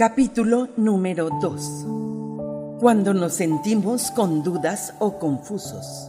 Capítulo número 2. Cuando nos sentimos con dudas o confusos.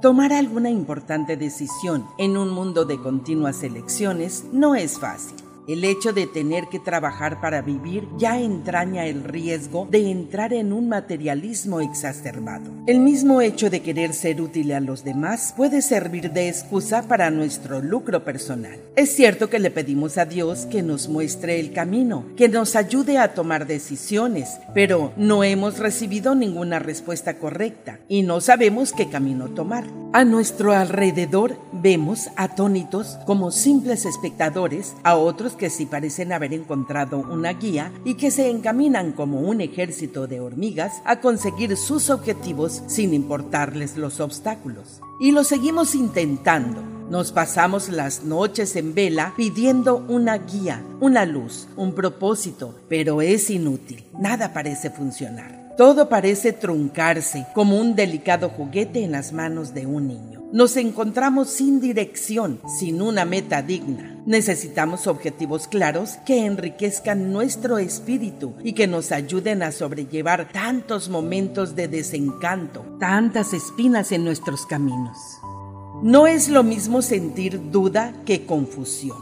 Tomar alguna importante decisión en un mundo de continuas elecciones no es fácil. El hecho de tener que trabajar para vivir ya entraña el riesgo de entrar en un materialismo exacerbado. El mismo hecho de querer ser útil a los demás puede servir de excusa para nuestro lucro personal. Es cierto que le pedimos a Dios que nos muestre el camino, que nos ayude a tomar decisiones, pero no hemos recibido ninguna respuesta correcta y no sabemos qué camino tomar. A nuestro alrededor vemos atónitos como simples espectadores a otros que sí parecen haber encontrado una guía y que se encaminan como un ejército de hormigas a conseguir sus objetivos sin importarles los obstáculos. Y lo seguimos intentando. Nos pasamos las noches en vela pidiendo una guía, una luz, un propósito, pero es inútil. Nada parece funcionar. Todo parece truncarse como un delicado juguete en las manos de un niño. Nos encontramos sin dirección, sin una meta digna. Necesitamos objetivos claros que enriquezcan nuestro espíritu y que nos ayuden a sobrellevar tantos momentos de desencanto, tantas espinas en nuestros caminos. No es lo mismo sentir duda que confusión.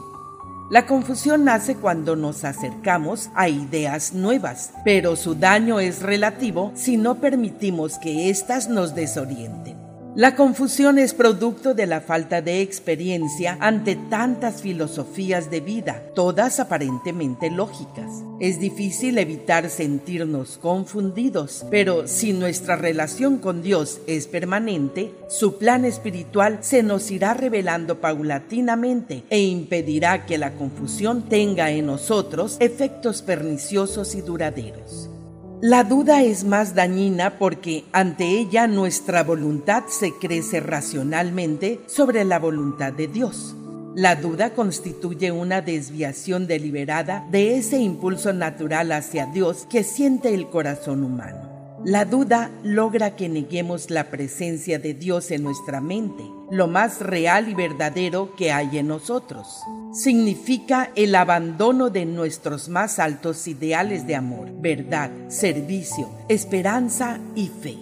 La confusión nace cuando nos acercamos a ideas nuevas, pero su daño es relativo si no permitimos que éstas nos desorienten. La confusión es producto de la falta de experiencia ante tantas filosofías de vida, todas aparentemente lógicas. Es difícil evitar sentirnos confundidos, pero si nuestra relación con Dios es permanente, su plan espiritual se nos irá revelando paulatinamente e impedirá que la confusión tenga en nosotros efectos perniciosos y duraderos. La duda es más dañina porque ante ella nuestra voluntad se crece racionalmente sobre la voluntad de Dios. La duda constituye una desviación deliberada de ese impulso natural hacia Dios que siente el corazón humano. La duda logra que neguemos la presencia de Dios en nuestra mente, lo más real y verdadero que hay en nosotros. Significa el abandono de nuestros más altos ideales de amor, verdad, servicio, esperanza y fe.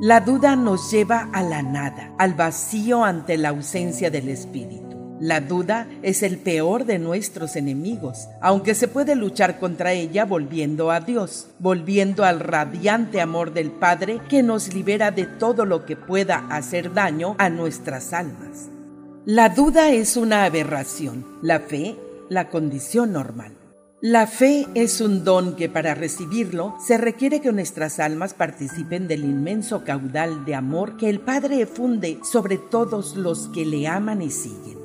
La duda nos lleva a la nada, al vacío ante la ausencia del Espíritu. La duda es el peor de nuestros enemigos, aunque se puede luchar contra ella volviendo a Dios, volviendo al radiante amor del Padre que nos libera de todo lo que pueda hacer daño a nuestras almas. La duda es una aberración, la fe la condición normal. La fe es un don que para recibirlo se requiere que nuestras almas participen del inmenso caudal de amor que el Padre funde sobre todos los que le aman y siguen.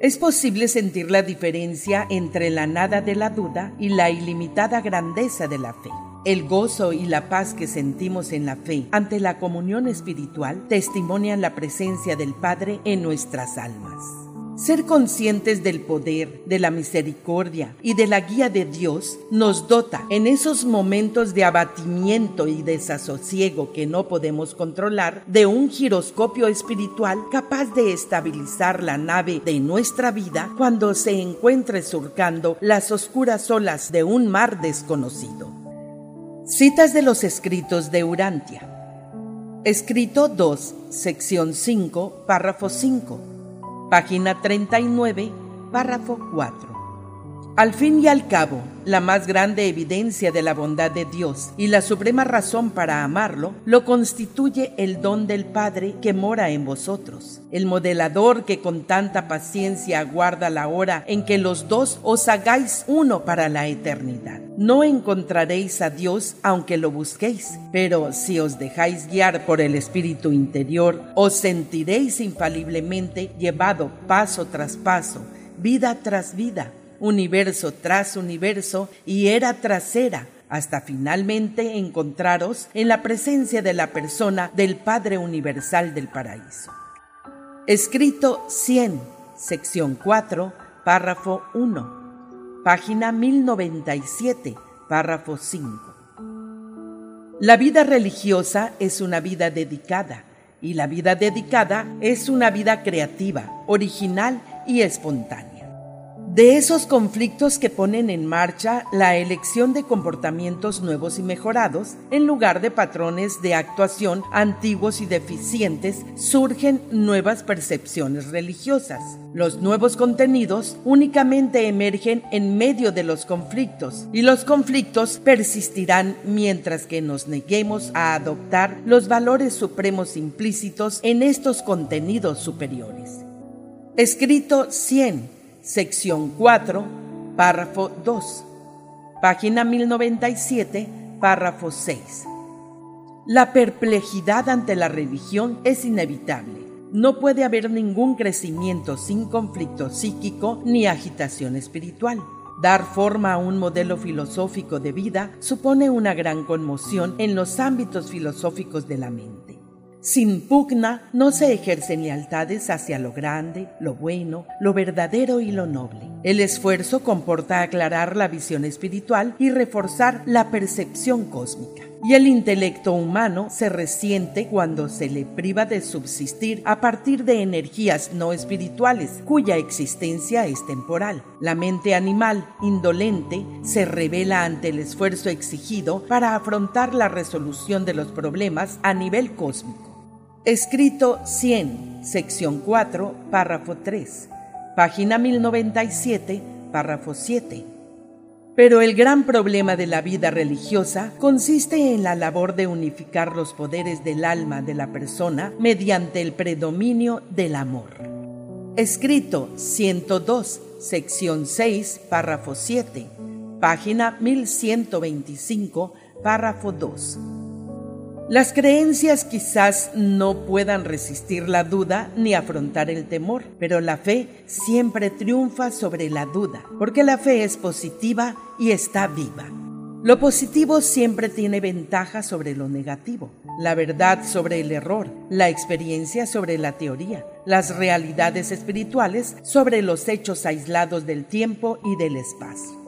Es posible sentir la diferencia entre la nada de la duda y la ilimitada grandeza de la fe. El gozo y la paz que sentimos en la fe ante la comunión espiritual testimonian la presencia del Padre en nuestras almas. Ser conscientes del poder, de la misericordia y de la guía de Dios nos dota en esos momentos de abatimiento y desasosiego que no podemos controlar de un giroscopio espiritual capaz de estabilizar la nave de nuestra vida cuando se encuentre surcando las oscuras olas de un mar desconocido. Citas de los escritos de Urantia. Escrito 2, sección 5, párrafo 5 página 39, párrafo 4. Al fin y al cabo, la más grande evidencia de la bondad de Dios y la suprema razón para amarlo lo constituye el don del Padre que mora en vosotros, el modelador que con tanta paciencia aguarda la hora en que los dos os hagáis uno para la eternidad. No encontraréis a Dios aunque lo busquéis, pero si os dejáis guiar por el Espíritu interior, os sentiréis infaliblemente llevado paso tras paso, vida tras vida, universo tras universo y era tras era, hasta finalmente encontraros en la presencia de la persona del Padre Universal del Paraíso. Escrito 100, sección 4, párrafo 1 página 1097, párrafo 5. La vida religiosa es una vida dedicada y la vida dedicada es una vida creativa, original y espontánea. De esos conflictos que ponen en marcha la elección de comportamientos nuevos y mejorados, en lugar de patrones de actuación antiguos y deficientes, surgen nuevas percepciones religiosas. Los nuevos contenidos únicamente emergen en medio de los conflictos y los conflictos persistirán mientras que nos neguemos a adoptar los valores supremos implícitos en estos contenidos superiores. Escrito 100 sección 4, párrafo 2, página 1097, párrafo 6. La perplejidad ante la religión es inevitable. No puede haber ningún crecimiento sin conflicto psíquico ni agitación espiritual. Dar forma a un modelo filosófico de vida supone una gran conmoción en los ámbitos filosóficos de la mente. Sin pugna no se ejercen lealtades hacia lo grande, lo bueno, lo verdadero y lo noble. El esfuerzo comporta aclarar la visión espiritual y reforzar la percepción cósmica. Y el intelecto humano se resiente cuando se le priva de subsistir a partir de energías no espirituales, cuya existencia es temporal. La mente animal, indolente, se revela ante el esfuerzo exigido para afrontar la resolución de los problemas a nivel cósmico. Escrito 100, sección 4, párrafo 3, página 1097, párrafo 7. Pero el gran problema de la vida religiosa consiste en la labor de unificar los poderes del alma de la persona mediante el predominio del amor. Escrito 102, sección 6, párrafo 7, página 1125, párrafo 2. Las creencias quizás no puedan resistir la duda ni afrontar el temor, pero la fe siempre triunfa sobre la duda, porque la fe es positiva y está viva. Lo positivo siempre tiene ventaja sobre lo negativo, la verdad sobre el error, la experiencia sobre la teoría, las realidades espirituales sobre los hechos aislados del tiempo y del espacio.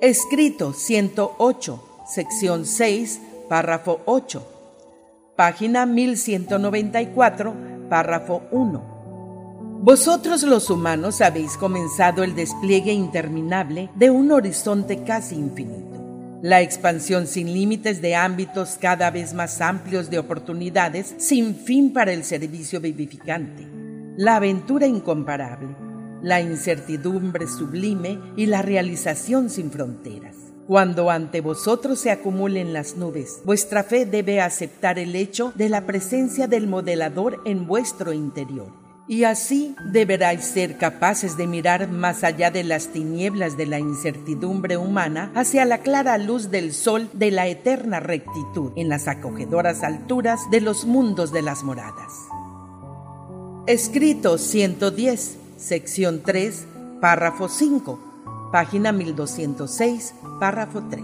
Escrito 108, sección 6, párrafo 8, página 1194, párrafo 1. Vosotros los humanos habéis comenzado el despliegue interminable de un horizonte casi infinito, la expansión sin límites de ámbitos cada vez más amplios de oportunidades sin fin para el servicio vivificante, la aventura incomparable, la incertidumbre sublime y la realización sin fronteras. Cuando ante vosotros se acumulen las nubes, vuestra fe debe aceptar el hecho de la presencia del modelador en vuestro interior. Y así deberáis ser capaces de mirar más allá de las tinieblas de la incertidumbre humana hacia la clara luz del sol de la eterna rectitud en las acogedoras alturas de los mundos de las moradas. Escrito 110, sección 3, párrafo 5 página 1206, párrafo 3.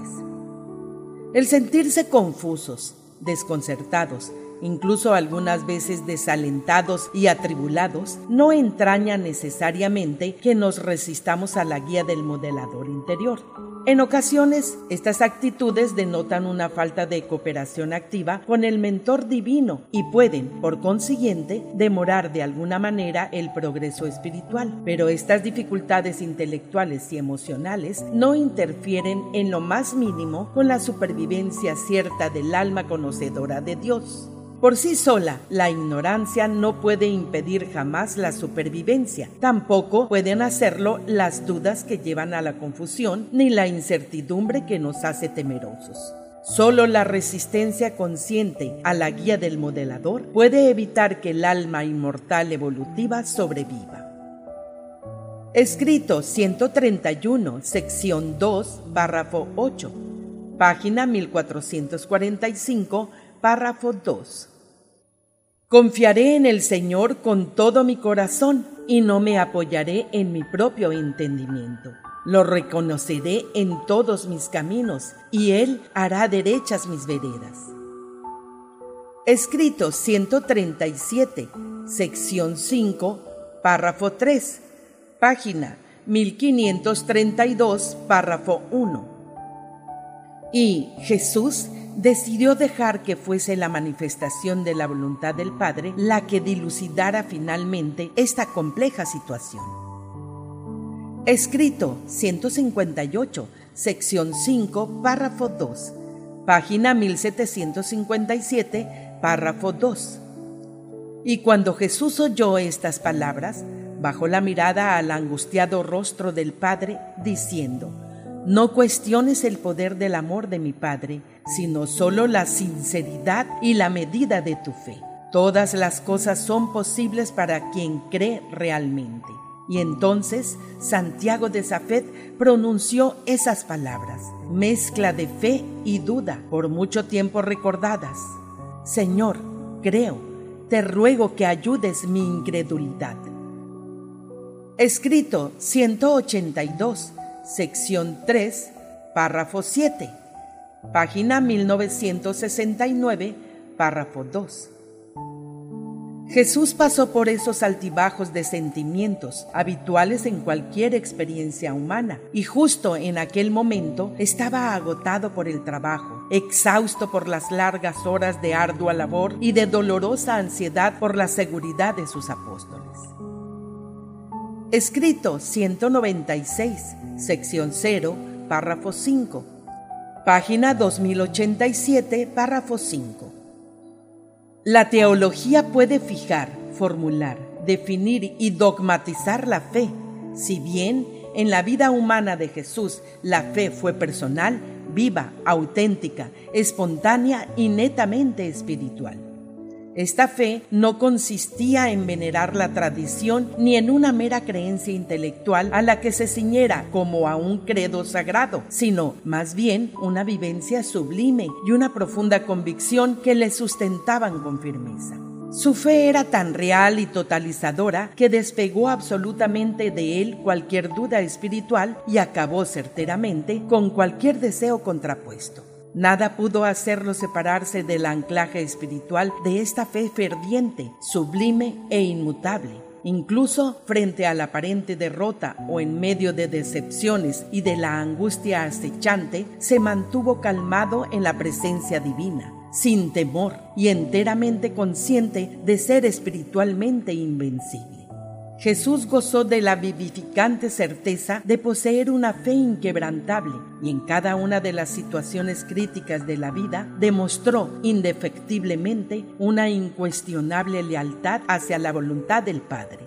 El sentirse confusos, desconcertados, incluso algunas veces desalentados y atribulados, no entraña necesariamente que nos resistamos a la guía del modelador interior. En ocasiones, estas actitudes denotan una falta de cooperación activa con el mentor divino y pueden, por consiguiente, demorar de alguna manera el progreso espiritual. Pero estas dificultades intelectuales y emocionales no interfieren en lo más mínimo con la supervivencia cierta del alma conocedora de Dios. Por sí sola, la ignorancia no puede impedir jamás la supervivencia. Tampoco pueden hacerlo las dudas que llevan a la confusión ni la incertidumbre que nos hace temerosos. Solo la resistencia consciente a la guía del modelador puede evitar que el alma inmortal evolutiva sobreviva. Escrito 131, sección 2, párrafo 8, página 1445, párrafo 2. Confiaré en el Señor con todo mi corazón y no me apoyaré en mi propio entendimiento. Lo reconoceré en todos mis caminos y Él hará derechas mis veredas. Escrito 137, sección 5, párrafo 3, página 1532, párrafo 1. Y Jesús decidió dejar que fuese la manifestación de la voluntad del Padre la que dilucidara finalmente esta compleja situación. Escrito 158, sección 5, párrafo 2, página 1757, párrafo 2. Y cuando Jesús oyó estas palabras, bajó la mirada al angustiado rostro del Padre, diciendo, No cuestiones el poder del amor de mi Padre, sino solo la sinceridad y la medida de tu fe. Todas las cosas son posibles para quien cree realmente. Y entonces Santiago de Safed pronunció esas palabras, mezcla de fe y duda, por mucho tiempo recordadas. Señor, creo, te ruego que ayudes mi incredulidad. Escrito 182, sección 3, párrafo 7, página 1969, párrafo 2. Jesús pasó por esos altibajos de sentimientos habituales en cualquier experiencia humana y justo en aquel momento estaba agotado por el trabajo, exhausto por las largas horas de ardua labor y de dolorosa ansiedad por la seguridad de sus apóstoles. Escrito 196, sección 0, párrafo 5, página 2087, párrafo 5. La teología puede fijar, formular, definir y dogmatizar la fe. Si bien en la vida humana de Jesús la fe fue personal, viva, auténtica, espontánea y netamente espiritual. Esta fe no consistía en venerar la tradición ni en una mera creencia intelectual a la que se ciñera como a un credo sagrado, sino más bien una vivencia sublime y una profunda convicción que le sustentaban con firmeza. Su fe era tan real y totalizadora que despegó absolutamente de él cualquier duda espiritual y acabó certeramente con cualquier deseo contrapuesto. Nada pudo hacerlo separarse del anclaje espiritual de esta fe ferviente, sublime e inmutable. Incluso frente a la aparente derrota o en medio de decepciones y de la angustia acechante, se mantuvo calmado en la presencia divina, sin temor y enteramente consciente de ser espiritualmente invencible. Jesús gozó de la vivificante certeza de poseer una fe inquebrantable y en cada una de las situaciones críticas de la vida demostró indefectiblemente una incuestionable lealtad hacia la voluntad del Padre.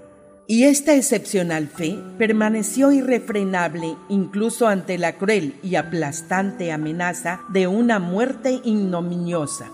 Y esta excepcional fe permaneció irrefrenable incluso ante la cruel y aplastante amenaza de una muerte ignominiosa.